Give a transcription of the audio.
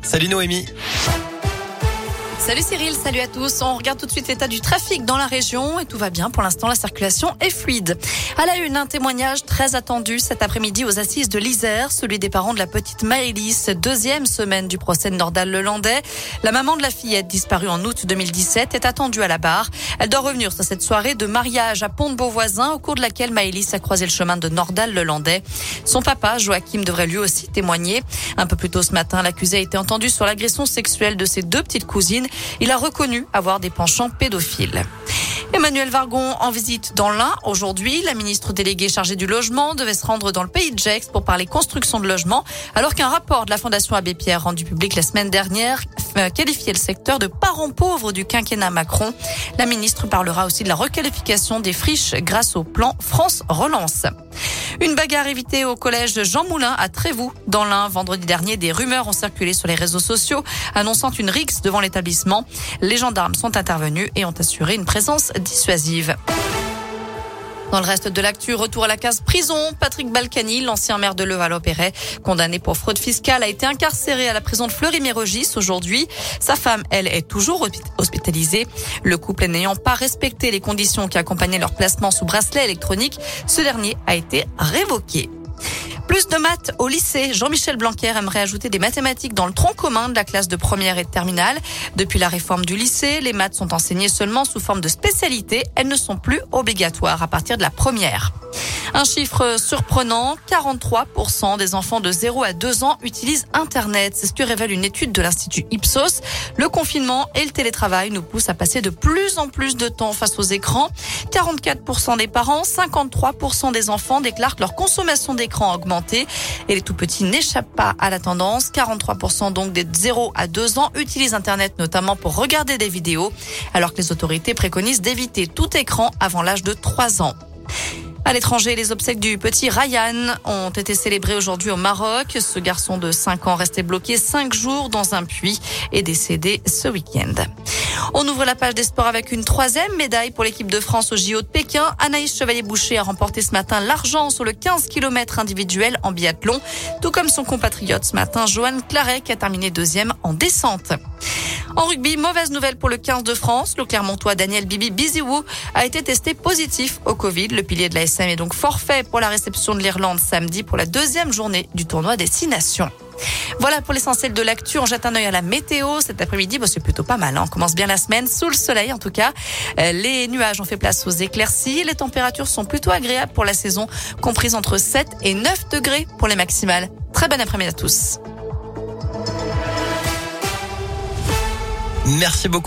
Salut Noémie. Salut Cyril, salut à tous. On regarde tout de suite l'état du trafic dans la région et tout va bien. Pour l'instant, la circulation est fluide. À la une, un témoignage très attendu cet après-midi aux assises de l'Isère, celui des parents de la petite Maëlys, deuxième semaine du procès de Nordal Lelandais. La maman de la fillette disparue en août 2017 est attendue à la barre. Elle doit revenir sur cette soirée de mariage à Pont-de-Beauvoisin au cours de laquelle Maëlys a croisé le chemin de Nordal Lelandais. Son papa, Joachim, devrait lui aussi témoigner. Un peu plus tôt ce matin, l'accusé a été entendu sur l'agression sexuelle de ses deux petites cousines. Il a reconnu avoir des penchants pédophiles. Emmanuel Vargon en visite dans l'Ain aujourd'hui. La ministre déléguée chargée du logement devait se rendre dans le pays de Gex pour parler construction de logements, alors qu'un rapport de la Fondation Abbé Pierre rendu public la semaine dernière euh, qualifiait le secteur de parent pauvre du quinquennat Macron. La ministre parlera aussi de la requalification des friches grâce au plan France Relance. Une bagarre évitée au collège Jean Moulin à Trévoux. Dans l'Ain, vendredi dernier, des rumeurs ont circulé sur les réseaux sociaux annonçant une rixe devant l'établissement. Les gendarmes sont intervenus et ont assuré une présence dissuasive. Dans le reste de l'actu, retour à la case prison. Patrick Balkany, l'ancien maire de Levallois-Perret, condamné pour fraude fiscale, a été incarcéré à la prison de Fleury-Mérogis aujourd'hui. Sa femme, elle, est toujours hospitalisée. Le couple n'ayant pas respecté les conditions qui accompagnaient leur placement sous bracelet électronique, ce dernier a été révoqué. Plus de maths au lycée. Jean-Michel Blanquer aimerait ajouter des mathématiques dans le tronc commun de la classe de première et de terminale. Depuis la réforme du lycée, les maths sont enseignées seulement sous forme de spécialité. Elles ne sont plus obligatoires à partir de la première. Un chiffre surprenant, 43% des enfants de 0 à 2 ans utilisent Internet. C'est ce que révèle une étude de l'Institut Ipsos. Le confinement et le télétravail nous poussent à passer de plus en plus de temps face aux écrans. 44% des parents, 53% des enfants déclarent que leur consommation d'écran a augmenté et les tout petits n'échappent pas à la tendance. 43% donc des 0 à 2 ans utilisent Internet notamment pour regarder des vidéos alors que les autorités préconisent d'éviter tout écran avant l'âge de 3 ans. À l'étranger, les obsèques du petit Ryan ont été célébrées aujourd'hui au Maroc. Ce garçon de 5 ans resté bloqué 5 jours dans un puits est décédé ce week-end. On ouvre la page des sports avec une troisième médaille pour l'équipe de France au JO de Pékin. Anaïs Chevalier-Boucher a remporté ce matin l'argent sur le 15 km individuel en biathlon, tout comme son compatriote ce matin, Johan Claret, qui a terminé deuxième en descente. En rugby, mauvaise nouvelle pour le 15 de France. Le Clermontois Daniel Bibi Biziwou a été testé positif au Covid. Le pilier de la SM est donc forfait pour la réception de l'Irlande samedi pour la deuxième journée du tournoi des Six Nations. Voilà pour l'essentiel de l'actu. On jette un œil à la météo. Cet après-midi, bah, c'est plutôt pas mal. Hein. On commence bien la semaine sous le soleil, en tout cas. Euh, les nuages ont fait place aux éclaircies. Les températures sont plutôt agréables pour la saison, comprises entre 7 et 9 degrés pour les maximales. Très bon après-midi à tous. Merci beaucoup.